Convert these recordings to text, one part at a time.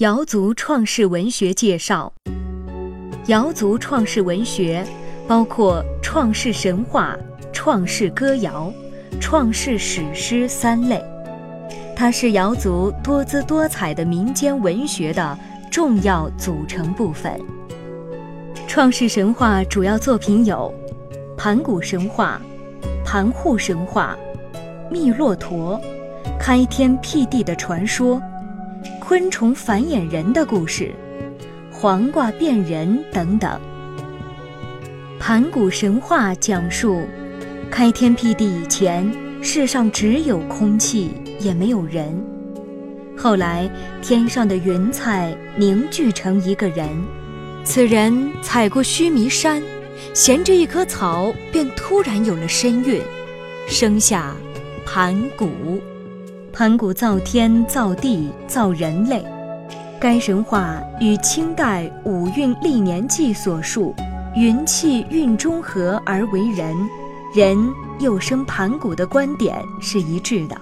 瑶族创世文学介绍：瑶族创世文学包括创世神话、创世歌谣、创世史诗三类，它是瑶族多姿多彩的民间文学的重要组成部分。创世神话主要作品有盘古神话、盘户神话、密洛陀、开天辟地的传说。昆虫繁衍人的故事，黄瓜变人等等。盘古神话讲述，开天辟地以前，世上只有空气，也没有人。后来，天上的云彩凝聚成一个人，此人踩过须弥山，衔着一棵草，便突然有了身孕，生下盘古。盘古造天造地造人类，该神话与清代五运历年记所述“云气运中和而为人，人又生盘古”的观点是一致的。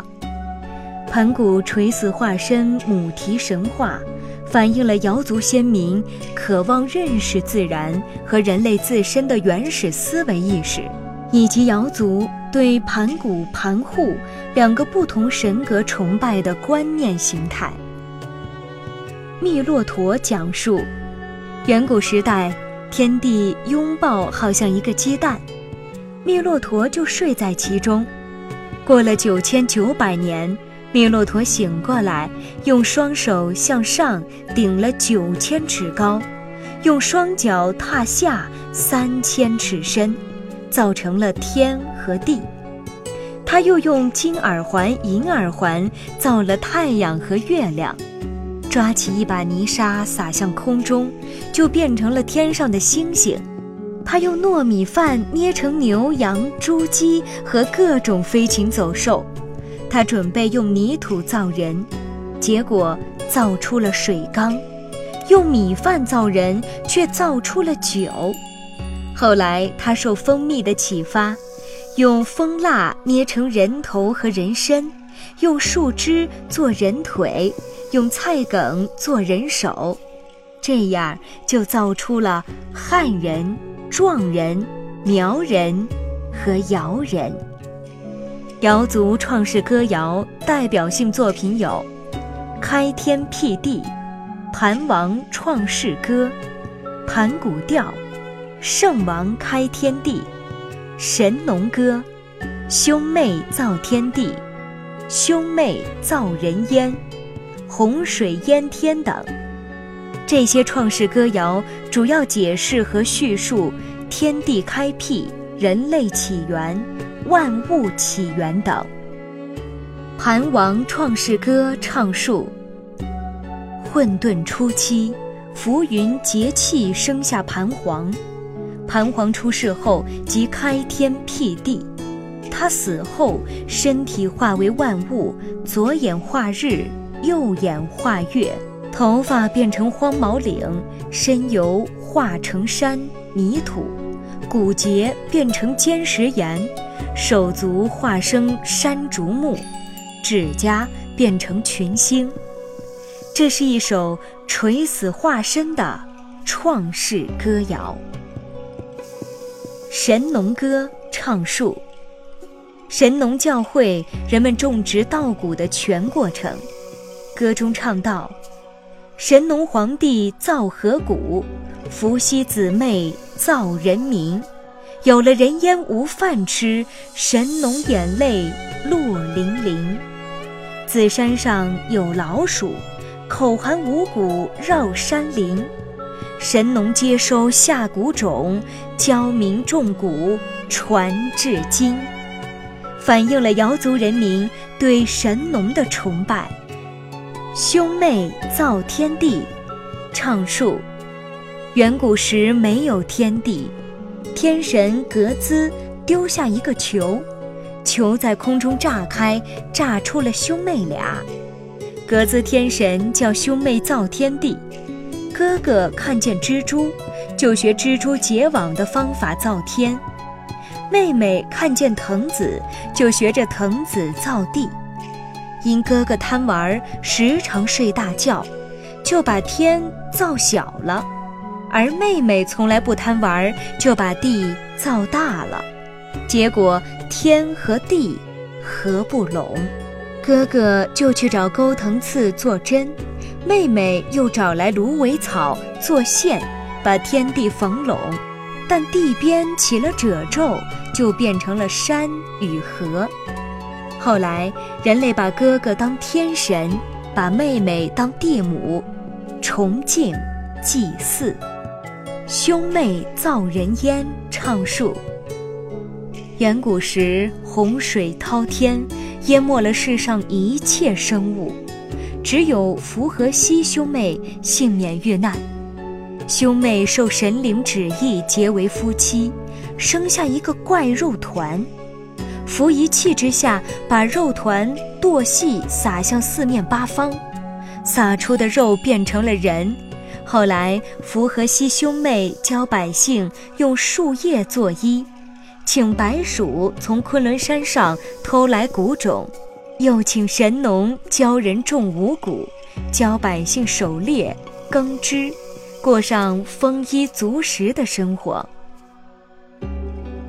盘古垂死化身母题神话，反映了瑶族先民渴望认识自然和人类自身的原始思维意识。以及瑶族对盘古、盘户两个不同神格崇拜的观念形态。密骆驼讲述，远古时代，天地拥抱好像一个鸡蛋，密骆驼就睡在其中。过了九千九百年，密骆驼醒过来，用双手向上顶了九千尺高，用双脚踏下三千尺深。造成了天和地，他又用金耳环、银耳环造了太阳和月亮，抓起一把泥沙撒向空中，就变成了天上的星星。他用糯米饭捏成牛羊猪鸡和各种飞禽走兽。他准备用泥土造人，结果造出了水缸；用米饭造人，却造出了酒。后来，他受蜂蜜的启发，用蜂蜡捏成人头和人身，用树枝做人腿，用菜梗做人手，这样就造出了汉人、壮人、苗人和瑶人。瑶族创世歌谣代表性作品有《开天辟地》《盘王创世歌》《盘古调》。圣王开天地，神农歌，兄妹造天地，兄妹造人烟，洪水淹天等。这些创世歌谣主要解释和叙述天地开辟、人类起源、万物起源等。盘王创世歌唱述：混沌初期，浮云结气，生下盘黄。盘黄出世后即开天辟地，他死后身体化为万物，左眼化日，右眼化月，头发变成荒毛岭，身油化成山泥土，骨节变成坚石岩，手足化生山竹木，指甲变成群星。这是一首垂死化身的创世歌谣。神农歌唱述神农教会人们种植稻谷的全过程。歌中唱道：“神农皇帝造河谷，伏羲姊妹造人民。有了人烟无饭吃，神农眼泪落淋淋。紫山上有老鼠，口含五谷绕山林。”神农接收下谷种，教民种谷，传至今，反映了瑶族人民对神农的崇拜。兄妹造天地，唱述：远古时没有天地，天神格兹丢下一个球，球在空中炸开，炸出了兄妹俩。格兹天神叫兄妹造天地，哥哥看见蜘蛛，就学蜘蛛结网的方法造天；妹妹看见藤子，就学着藤子造地。因哥哥贪玩，时常睡大觉，就把天造小了；而妹妹从来不贪玩，就把地造大了。结果天和地合不拢。哥哥就去找钩藤刺做针，妹妹又找来芦苇草做线，把天地缝拢。但地边起了褶皱，就变成了山与河。后来人类把哥哥当天神，把妹妹当地母，崇敬祭祀。兄妹造人烟，唱述。远古时洪水滔天。淹没了世上一切生物，只有福和西兄妹幸免遇难。兄妹受神灵旨意结为夫妻，生下一个怪肉团。福一气之下，把肉团剁细，撒向四面八方，撒出的肉变成了人。后来，福和西兄妹教百姓用树叶做衣。请白鼠从昆仑山上偷来谷种，又请神农教人种五谷，教百姓狩猎耕织，过上丰衣足食的生活。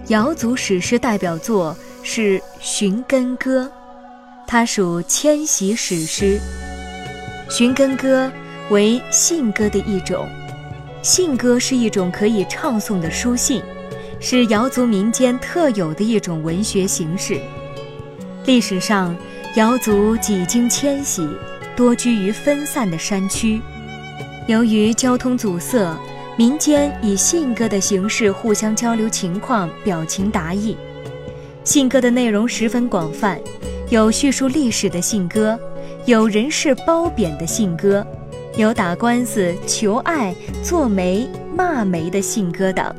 瑶族史诗代表作是《寻根歌》，它属迁徙史诗。《寻根歌》为信歌的一种，信歌是一种可以唱诵的书信。是瑶族民间特有的一种文学形式。历史上，瑶族几经迁徙，多居于分散的山区。由于交通阻塞，民间以信歌的形式互相交流情况，表情达意。信歌的内容十分广泛，有叙述历史的信歌，有人事褒贬的信歌，有打官司、求爱、做媒、骂媒的信歌等。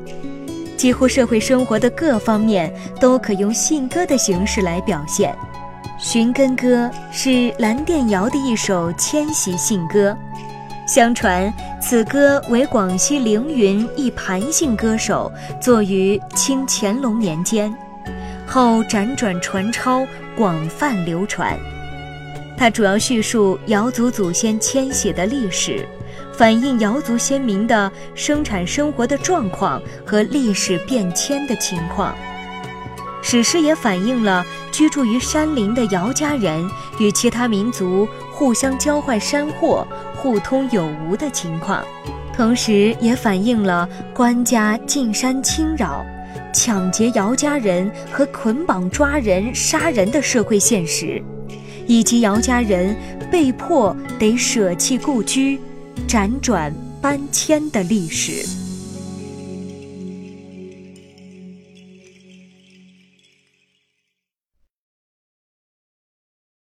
几乎社会生活的各方面都可用信歌的形式来表现，《寻根歌》是蓝靛瑶的一首迁徙信歌。相传此歌为广西凌云一盘姓歌手作于清乾隆年间，后辗转传抄，广泛流传。它主要叙述瑶族祖先迁徙的历史。反映瑶族先民的生产生活的状况和历史变迁的情况，史诗也反映了居住于山林的瑶家人与其他民族互相交换山货、互通有无的情况，同时也反映了官家进山侵扰、抢劫瑶家人和捆绑抓人、杀人的社会现实，以及瑶家人被迫得舍弃故居。辗转搬迁的历史。